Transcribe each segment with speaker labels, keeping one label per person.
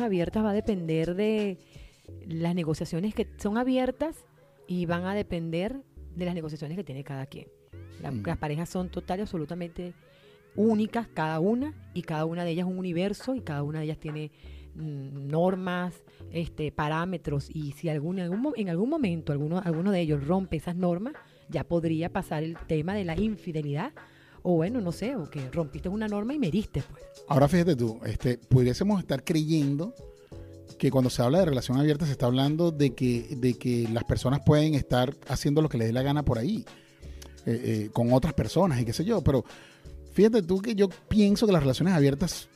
Speaker 1: abiertas va a depender de las negociaciones que son abiertas y van a depender de las negociaciones que tiene cada quien. La-
Speaker 2: Mm.
Speaker 1: Las parejas son total y absolutamente únicas, cada una, y cada una de ellas es un universo y cada una de ellas tiene mm, normas, este, parámetros, y si algún, en, algún, en algún momento alguno, alguno de ellos rompe esas normas, ya podría pasar el tema de la infidelidad, o bueno, no sé, o que rompiste una norma y me heriste, pues.
Speaker 2: Ahora fíjate tú, este, pudiésemos estar creyendo que cuando se habla de relación abierta se está hablando de que, de que las personas pueden estar haciendo lo que les dé la gana por ahí, eh, eh, con otras personas y qué sé yo, pero fíjate tú que yo pienso que las relaciones abiertas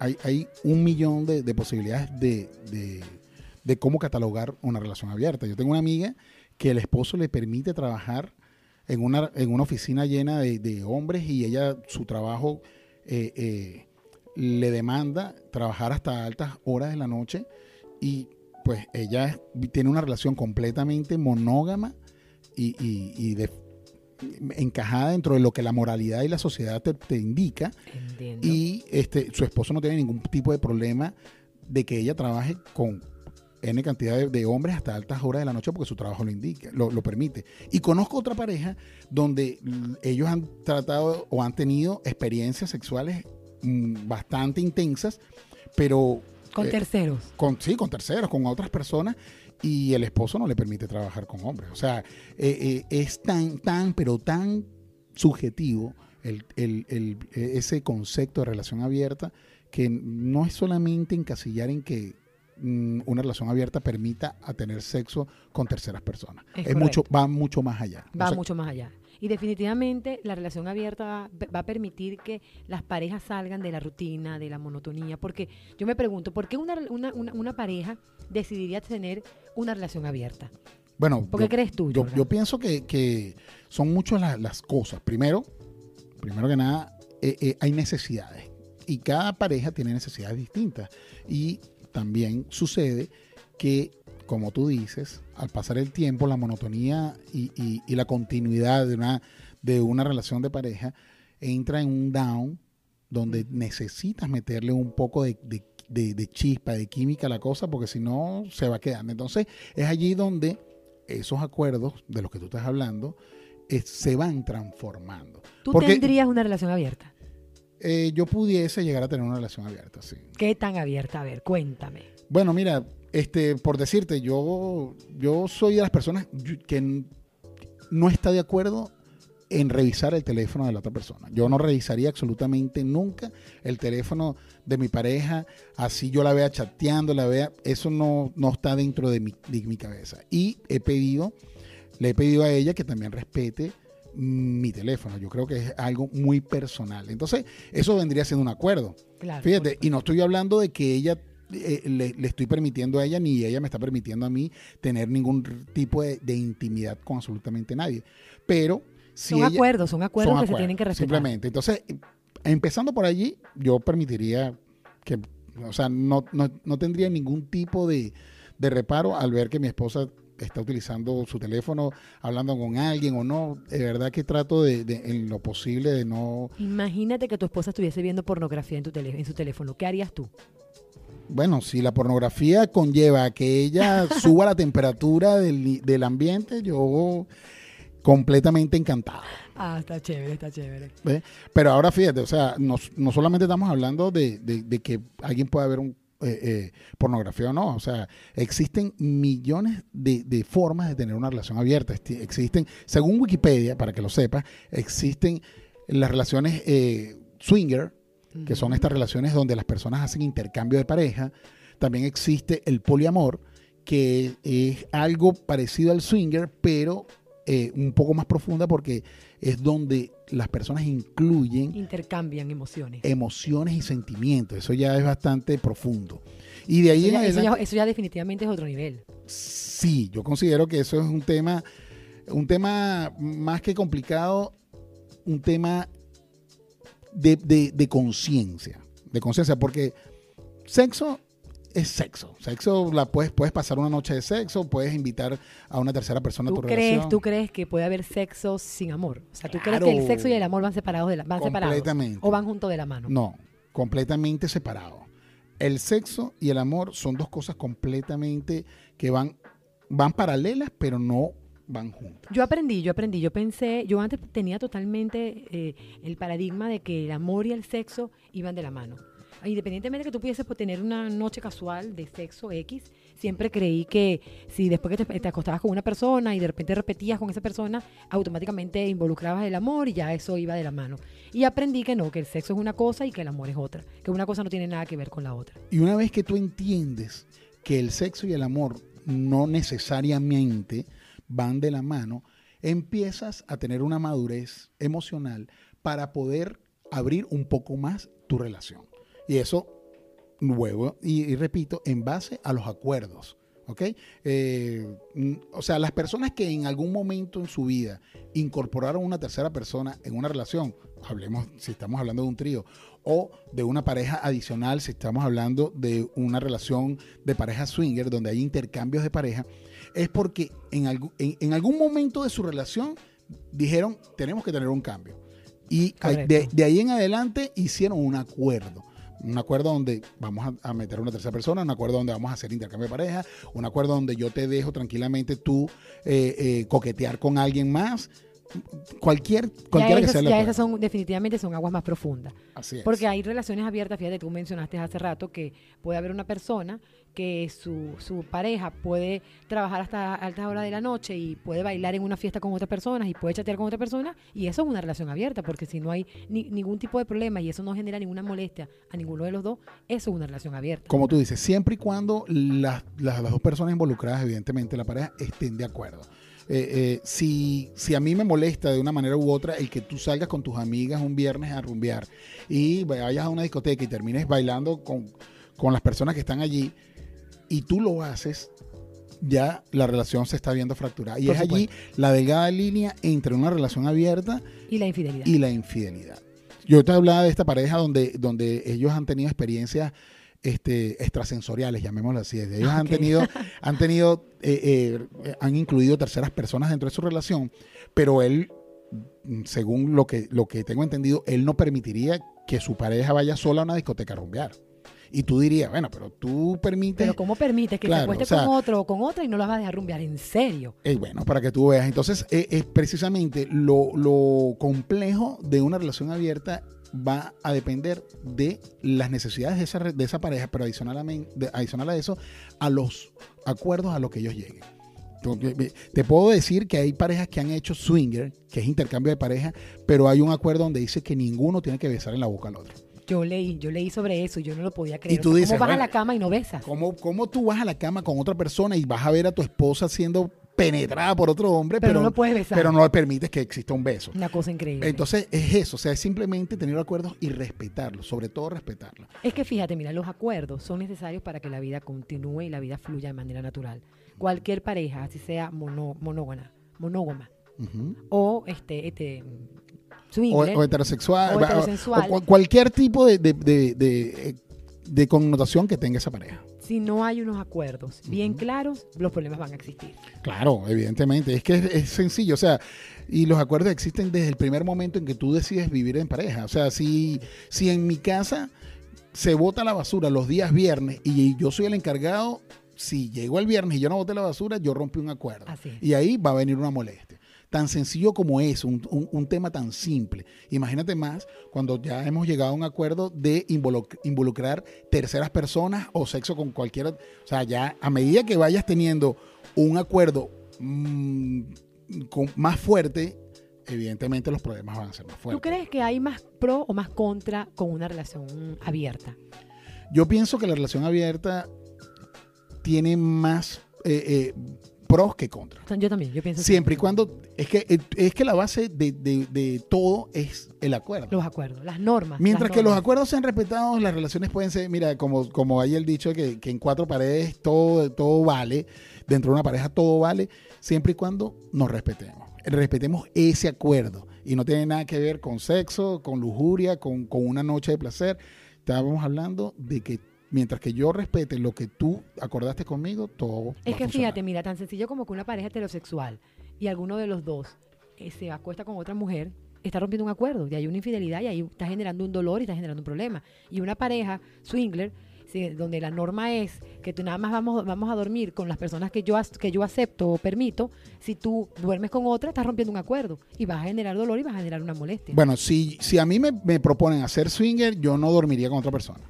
Speaker 2: hay, hay un millón de, de posibilidades de, de- de cómo catalogar una relación abierta. Yo tengo una amiga que el esposo le permite trabajar en una, en una oficina llena de, de hombres y ella, su trabajo eh, eh, le demanda trabajar hasta altas horas de la noche y pues ella tiene una relación completamente monógama y, y- y de- encajada dentro de lo que la moralidad y la sociedad te, te indica
Speaker 1: Entiendo.
Speaker 2: y este su esposo no tiene ningún tipo de problema de que ella trabaje con N cantidad de, de hombres hasta altas horas de la noche porque su trabajo lo indica, lo, lo permite. Y conozco otra pareja donde ellos han tratado o han tenido experiencias sexuales mm, bastante intensas, pero
Speaker 1: Con
Speaker 2: eh,
Speaker 1: terceros.
Speaker 2: con, sí, con terceros, con otras personas, y el esposo no le permite trabajar con hombres. O sea, eh, eh, es tan, tan, pero tan subjetivo el, el- el- eh, ese concepto de relación abierta que no es solamente encasillar en que una relación abierta permita a tener sexo con terceras personas.
Speaker 1: Es
Speaker 2: Es mucho, va mucho más allá.
Speaker 1: va
Speaker 2: O sea,
Speaker 1: mucho más allá. Y definitivamente la relación abierta va, va a permitir que las parejas salgan de la rutina, de la monotonía. Porque yo me pregunto, ¿por qué una, una, una, una pareja decidiría tener una relación abierta?
Speaker 2: Bueno,
Speaker 1: ¿Por qué
Speaker 2: yo-
Speaker 1: crees tú,
Speaker 2: yo pienso que, que son muchas las, las cosas. Primero, primero que nada, eh, eh, hay necesidades. Y cada pareja tiene necesidades distintas. Y también sucede que, como tú dices, al pasar el tiempo, la monotonía y, y- y la continuidad de una, de una relación de pareja entra en un down donde necesitas meterle un poco de, de- de- de chispa, de química a la cosa, porque si no, se va quedando. Entonces, es allí donde esos acuerdos de los que tú estás hablando eh, se van transformando.
Speaker 1: ¿Tú
Speaker 2: porque-
Speaker 1: tendrías una relación abierta?
Speaker 2: Eh, yo pudiese llegar a tener una relación abierta, sí.
Speaker 1: ¿Qué tan abierta? A ver, cuéntame.
Speaker 2: Bueno, mira, este, por decirte, yo, yo soy de las personas que no está de acuerdo en revisar el teléfono de la otra persona. Yo no revisaría absolutamente nunca el teléfono de mi pareja, así yo la vea chateando, la vea, eso no, no está dentro de mi, de mi cabeza. Y he pedido, le he pedido a ella que también respete mi teléfono. Yo creo que es algo muy personal. Entonces, eso vendría siendo un acuerdo.
Speaker 1: Claro.
Speaker 2: Fíjate, y no estoy hablando de que ella eh, le, le estoy permitiendo a ella ni ella me está permitiendo a mí tener ningún tipo de, de intimidad con absolutamente nadie. Pero si
Speaker 1: son
Speaker 2: ella,
Speaker 1: acuerdos, son acuerdos
Speaker 2: son
Speaker 1: que se tienen que respetar.
Speaker 2: Simplemente. Entonces, empezando por allí, yo permitiría que, o sea, no, no, no tendría ningún tipo de, de reparo al ver que mi esposa está utilizando su teléfono, hablando con alguien o no. De verdad que trato de, de, en lo posible de no
Speaker 1: Imagínate que tu esposa estuviese viendo pornografía en, tu tele- en su teléfono. ¿Qué harías tú?
Speaker 2: Bueno, si la pornografía conlleva que ella suba la temperatura del, del ambiente, yo completamente encantado.
Speaker 1: Ah, está chévere, está chévere.
Speaker 2: ¿ve? Pero ahora fíjate, o sea, no, no solamente estamos hablando de, de- de que alguien pueda ver un, eh, eh, pornografía o no, o sea, existen millones de, de formas de tener una relación abierta. Existen, según Wikipedia, para que lo sepas, existen las relaciones eh, swinger, que son estas relaciones donde las personas hacen intercambio de pareja. También existe el poliamor, que es algo parecido al swinger, pero eh, un poco más profunda porque es donde las personas incluyen
Speaker 1: Intercambian emociones.
Speaker 2: emociones y sentimientos. Eso ya es bastante profundo. Y de ahí
Speaker 1: Eso
Speaker 2: en
Speaker 1: ya, eso, ya,
Speaker 2: adelante,
Speaker 1: eso ya definitivamente es otro nivel.
Speaker 2: sí, yo considero que eso es un tema, un tema más que complicado, un tema de, de- de conciencia, de conciencia, porque sexo es sexo. Sexo la puedes, puedes pasar una noche de sexo, puedes invitar a una tercera persona a
Speaker 1: ¿Tú
Speaker 2: tu
Speaker 1: crees,
Speaker 2: relación.
Speaker 1: ¿Tú crees que puede haber sexo sin amor? O sea, ¿tú crees que el sexo y el amor van separados de la, van separados?
Speaker 2: Completamente.
Speaker 1: ¿O van juntos de la mano?
Speaker 2: No, completamente separado. el sexo y el amor son dos cosas completamente que van, van paralelas, pero no van juntas.
Speaker 1: Yo aprendí, yo aprendí, yo pensé, yo antes tenía totalmente eh, el paradigma de que el amor y el sexo iban de la mano. Independientemente de que tú pudieses pues, tener una noche casual de sexo X, siempre creí que si después que te, te acostabas con una persona y de repente repetías con esa persona, automáticamente involucrabas el amor y ya eso iba de la mano. Y aprendí que no, que el sexo es una cosa y que el amor es otra, que una cosa no tiene nada que ver con la otra.
Speaker 2: Y una vez que tú entiendes que el sexo y el amor no necesariamente van de la mano, empiezas a tener una madurez emocional para poder abrir un poco más tu relación. Y eso, luego, y, y repito, en base a los acuerdos. ¿Ok? Eh, mm, o sea, las personas que en algún momento en su vida incorporaron una tercera persona en una relación, hablemos si estamos hablando de un trío, o de una pareja adicional, si estamos hablando de una relación de pareja swinger, donde hay intercambios de pareja, es porque en, algu- en- en algún momento de su relación dijeron, tenemos que tener un cambio. Y de ahí en adelante hicieron un acuerdo. Un acuerdo donde vamos a, a meter una tercera persona, un acuerdo donde vamos a hacer intercambio de pareja, un acuerdo donde yo te dejo tranquilamente tú eh, eh, coquetear con alguien más. Cualquier, cualquiera que
Speaker 1: esas,
Speaker 2: sea el
Speaker 1: ya esas son, definitivamente son aguas más profundas.
Speaker 2: Así es.
Speaker 1: Porque hay relaciones abiertas, fíjate, tú mencionaste hace rato que puede haber una persona que su, su pareja puede trabajar hasta altas horas de la noche y puede bailar en una fiesta con otras personas y puede chatear con otra persona y eso es una relación abierta porque si no hay ni- ningún tipo de problema y eso no genera ninguna molestia a ninguno de los dos, eso es una relación abierta.
Speaker 2: como tú dices, siempre y cuando las, las- las dos personas involucradas, evidentemente la pareja, estén de acuerdo. Eh, eh, si, si a mí me molesta de una manera u otra el que tú salgas con tus amigas un viernes a rumbear y vayas a una discoteca y termines bailando con, con las personas que están allí y tú lo haces, ya la relación se está viendo fracturada. Y
Speaker 1: Por
Speaker 2: es allí la delgada línea entre una relación abierta
Speaker 1: Y la infidelidad.
Speaker 2: y la infidelidad. Yo te hablaba de esta pareja donde, donde ellos han tenido experiencias este, extrasensoriales, llamémoslo así. Ellos han
Speaker 1: Ok.
Speaker 2: tenido, han tenido, eh, eh, han incluido terceras personas dentro de su relación, pero él, según lo que, lo que tengo entendido, él no permitiría que su pareja vaya sola a una discoteca a rumbear. Y tú dirías, bueno, pero tú permites
Speaker 1: Pero ¿cómo permites que
Speaker 2: Claro,
Speaker 1: se acueste
Speaker 2: o sea-
Speaker 1: con otro o con otra y no la vas a dejar rumbear? ¿En serio?
Speaker 2: Eh, bueno, para que tú veas. Entonces, eh, es precisamente lo, lo complejo de una relación abierta va a depender de las necesidades de esa, de esa pareja, pero adicionalmente, de- adicional a eso, a los acuerdos a los que ellos lleguen. Te puedo decir que hay parejas que han hecho swinger, que es intercambio de pareja, pero hay un acuerdo donde dice que ninguno tiene que besar en la boca al otro.
Speaker 1: Yo leí, yo leí sobre eso y yo no lo podía creer.
Speaker 2: Y tú
Speaker 1: O sea,
Speaker 2: dices,
Speaker 1: ¿Cómo vas
Speaker 2: bueno,
Speaker 1: a la cama y no besas?
Speaker 2: ¿Cómo, ¿Cómo tú vas a la cama con otra persona y vas a ver a tu esposa siendo penetrada por otro hombre,
Speaker 1: Pero
Speaker 2: pero,
Speaker 1: no puedes besar.
Speaker 2: pero no le permites que exista un beso?
Speaker 1: Una cosa increíble.
Speaker 2: Entonces es eso, o sea, es simplemente tener acuerdos y respetarlos, sobre todo respetarlos.
Speaker 1: Es que fíjate, mira, los acuerdos son necesarios para que la vida continúe y la vida fluya de manera natural. Cualquier pareja, así sea mono- monógama, o este, este
Speaker 2: O, heterosexual,
Speaker 1: O
Speaker 2: o-
Speaker 1: heterosexual.
Speaker 2: o cu- cualquier tipo de, de- de- de, connotación que tenga esa pareja.
Speaker 1: si no hay unos acuerdos bien claros, los problemas van a existir.
Speaker 2: Claro, evidentemente, es que es, es sencillo, o sea, y los acuerdos existen desde el primer momento en que tú decides vivir en pareja. O sea, si, si en mi casa se bota la basura los días viernes y yo soy el encargado, si llegó el viernes y yo no boté la basura, yo rompí un acuerdo.
Speaker 1: Así.
Speaker 2: Y ahí va a venir una molestia. Tan sencillo como es, un, un- un tema tan simple. Imagínate más cuando ya hemos llegado a un acuerdo de involu- involucrar terceras personas o sexo con cualquiera. O sea, ya a medida que vayas teniendo un acuerdo mm, con- más fuerte, evidentemente los problemas van a ser más
Speaker 1: ¿Tú
Speaker 2: fuertes.
Speaker 1: crees que hay más pro o más contra con una relación abierta?
Speaker 2: Yo pienso que la relación abierta tiene más eh, eh, pros que contras.
Speaker 1: Yo también, yo pienso.
Speaker 2: Siempre y cuando. Es que, es que la base de, de- de todo es el acuerdo.
Speaker 1: los acuerdos, las normas.
Speaker 2: Mientras
Speaker 1: las
Speaker 2: que los acuerdos sean respetados, las relaciones pueden ser, mira, como, como hay el dicho que, que en cuatro paredes todo, todo vale, dentro de una pareja todo vale, siempre y cuando nos respetemos. Respetemos ese acuerdo. Y no tiene nada que ver con sexo, con lujuria, con, con una noche de placer. Estábamos hablando de que mientras que yo respete lo que tú acordaste conmigo, todo.
Speaker 1: Es que fíjate, mira, tan sencillo como que una pareja heterosexual y alguno de los dos eh, se acuesta con otra mujer, está rompiendo un acuerdo y hay una infidelidad y ahí está generando un dolor y está generando un problema. Y una pareja swinger si- donde la norma es que tú nada más vamos, vamos a dormir con las personas que yo, que yo acepto o permito, si tú duermes con otra, estás rompiendo un acuerdo y vas a generar dolor y vas a generar una molestia.
Speaker 2: Bueno, si, si a mí me, me proponen hacer swinger, yo no dormiría con otra persona.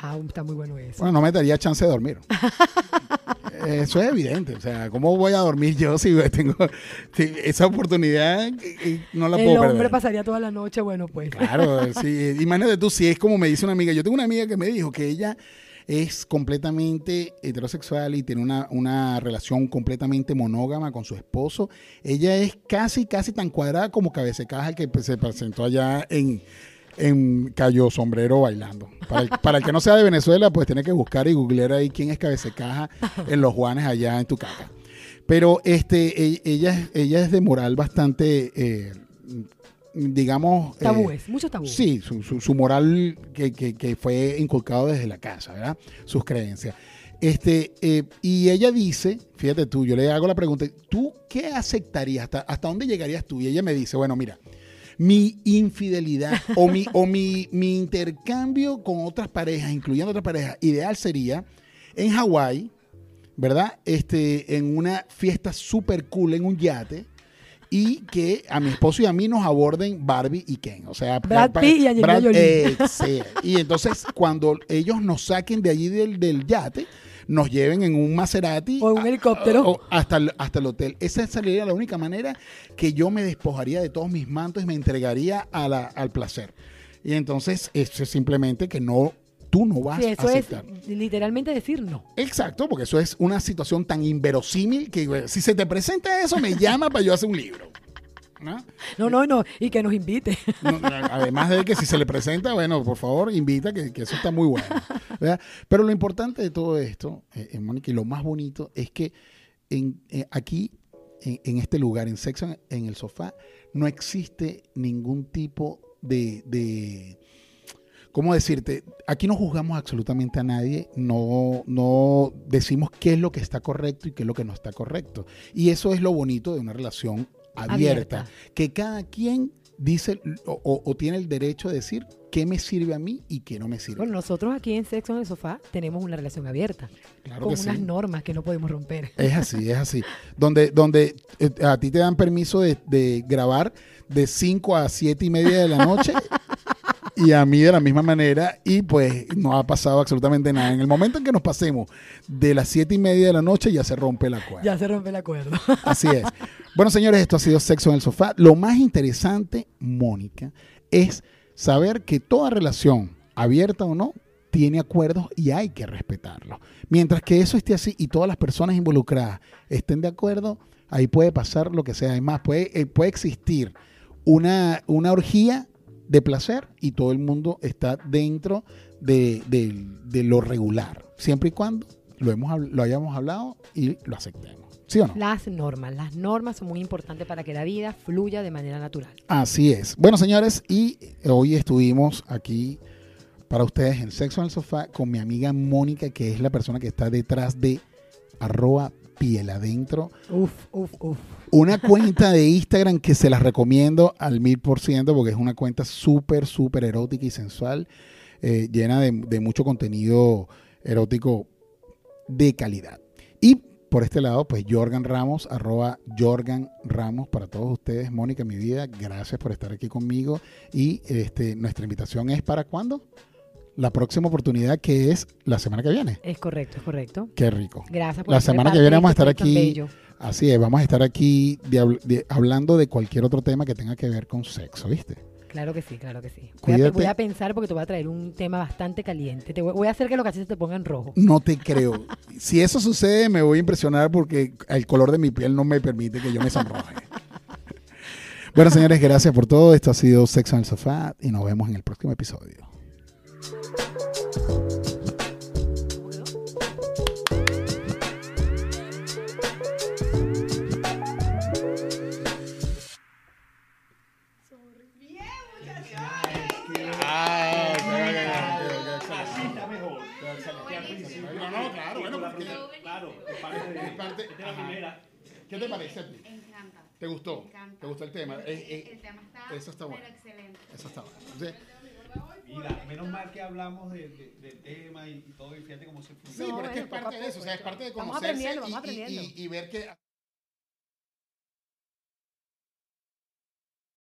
Speaker 1: Ah, está muy bueno eso.
Speaker 2: Bueno, no me daría chance de dormir. Eso es evidente. O sea, ¿cómo voy a dormir yo si tengo si esa oportunidad? eh, eh, No la
Speaker 1: el
Speaker 2: puedo
Speaker 1: hombre
Speaker 2: perder.
Speaker 1: pasaría toda la noche, bueno, pues.
Speaker 2: Claro, sí. Imagínate tú, si es como me dice una amiga. Yo tengo una amiga que me dijo que ella es completamente heterosexual y tiene una, una relación completamente monógama con su esposo. Ella es casi, casi tan cuadrada como Cabececaja que pues, se presentó allá en, en Cayo Sombrero bailando. Para el, para el que no sea de Venezuela, pues tiene que buscar y googlear ahí quién es Cabececaja en los Juanes allá en tu casa. Pero este, e- ella, es- ella es de moral bastante, eh, digamos... eh,
Speaker 1: Tabúes, muchos tabúes.
Speaker 2: Sí, su, su- su moral que, que- que fue inculcado desde la casa, ¿verdad? Sus creencias. Este, eh, y ella dice, fíjate tú, yo le hago la pregunta, ¿tú qué aceptarías? ¿Hasta, hasta dónde llegarías tú? Y ella me dice, bueno, mira, mi infidelidad o, mi, o mi, mi intercambio con otras parejas, incluyendo otras parejas, ideal sería en Hawái, ¿verdad? Este, en una fiesta súper cool en un yate y que a mi esposo y a mí nos aborden Barbie y Ken. O sea,
Speaker 1: Brad Pitt y Angelina
Speaker 2: Brad-
Speaker 1: Jolie.
Speaker 2: eh, sí. Y entonces, cuando ellos nos saquen de allí del, del yate, nos lleven en un Maserati
Speaker 1: O en un
Speaker 2: a-
Speaker 1: helicóptero.
Speaker 2: o hasta, el, hasta el hotel. Esa sería la única manera que yo me despojaría de todos mis mantos y me entregaría a la- al placer. Y entonces, eso es simplemente que no, tú no vas
Speaker 1: Sí,
Speaker 2: a
Speaker 1: eso es
Speaker 2: aceptar.
Speaker 1: literalmente decir no.
Speaker 2: Exacto, porque eso es una situación tan inverosímil que güey, si se te presenta eso, me llama para yo hacer un libro. ¿no?
Speaker 1: No, no, no. Y que nos invite.
Speaker 2: No, además de que si se le presenta, bueno, por favor, invita, que, que eso está muy bueno. ¿Verdad? Pero lo importante de todo esto, eh, eh, Mónica, y lo más bonito es que en, eh, aquí, en, en este lugar, en Sexo en, en el Sofá, no existe ningún tipo de, de- ¿Cómo decirte? Aquí no juzgamos absolutamente a nadie, no, no decimos qué es lo que está correcto y qué es lo que no está correcto. Y eso es lo bonito de una relación abierta,
Speaker 1: Abierta.
Speaker 2: que cada quien dice o, o- o tiene el derecho de decir qué me sirve a mí y qué no me sirve.
Speaker 1: Bueno, nosotros aquí en Sexo en el Sofá tenemos una relación abierta.
Speaker 2: claro
Speaker 1: con
Speaker 2: que
Speaker 1: unas
Speaker 2: sí.
Speaker 1: normas que no podemos romper.
Speaker 2: Es así, es así. Donde, donde eh, a ti te dan permiso de, de grabar de 5 a 7 y media de la noche y a mí de la misma manera y pues no ha pasado absolutamente nada. En el momento en que nos pasemos de las 7 y media de la noche ya se rompe la cuerda.
Speaker 1: Ya se rompe el acuerdo.
Speaker 2: Así es. Bueno, señores, esto ha sido Sexo en el Sofá. Lo más interesante, Mónica, es saber que toda relación, abierta o no, tiene acuerdos y hay que respetarlos. Mientras que eso esté así y todas las personas involucradas estén de acuerdo, ahí puede pasar lo que sea. Además, puede, eh, puede existir una, una orgía de placer y todo el mundo está dentro de, de- de lo regular, siempre y cuando lo, hemos, lo hayamos hablado y lo aceptemos. ¿Sí o no?
Speaker 1: Las normas. Las normas son muy importantes para que la vida fluya de manera natural.
Speaker 2: Así es. Bueno, señores, y hoy estuvimos aquí para ustedes en Sexo en el Sofá con mi amiga Mónica, que es la persona que está detrás de arroba piel adentro.
Speaker 1: Uf, uf, uf.
Speaker 2: Una cuenta de Instagram que se las recomiendo al mil por ciento porque es una cuenta súper, súper erótica y sensual, eh, llena de, de mucho contenido erótico de calidad. Y por este lado, pues Jorgan Ramos, arroba Jorgan Ramos para todos ustedes. Mónica, mi vida, gracias por estar aquí conmigo. Y este, nuestra invitación es para cuándo? La próxima oportunidad que es la semana que viene.
Speaker 1: Es correcto, es correcto.
Speaker 2: Qué rico.
Speaker 1: Gracias por
Speaker 2: La semana que viene vamos a
Speaker 1: este
Speaker 2: estar aquí. Así es, vamos a estar aquí de habl- de- hablando de cualquier otro tema que tenga que ver con sexo, ¿viste?
Speaker 1: Claro que sí, claro que sí. Voy a, voy a pensar porque te voy a traer un tema bastante caliente. Te voy, voy a hacer que los cachetes te pongan rojo.
Speaker 2: No te creo. si eso sucede, me voy a impresionar porque el color de mi piel no me permite que yo me sonroje. bueno, señores, gracias por todo. Esto ha sido Sexo en el Sofá y nos vemos en el próximo episodio. No, no, claro, bueno, porque-
Speaker 3: Claro, es parte
Speaker 2: es
Speaker 3: la primera.
Speaker 2: ¿Qué te parece a ti?
Speaker 4: Encanta.
Speaker 2: ¿Te gustó?
Speaker 4: Encanta.
Speaker 2: ¿Te gustó el tema?
Speaker 4: El,
Speaker 2: Eh, eh,
Speaker 4: el tema está,
Speaker 2: eso está bueno.
Speaker 4: pero excelente.
Speaker 2: Eso está bueno. Entonces,
Speaker 3: Mira, menos mal que hablamos de- de- del tema y, y todo, y fíjate cómo se
Speaker 2: Sí,
Speaker 3: funciona.
Speaker 1: No,
Speaker 2: pero es que es parte de eso, o sea, es parte de conocerse
Speaker 1: aprendiendo,
Speaker 2: y,
Speaker 1: vamos
Speaker 2: y- y-
Speaker 1: aprendiendo.
Speaker 2: y ver que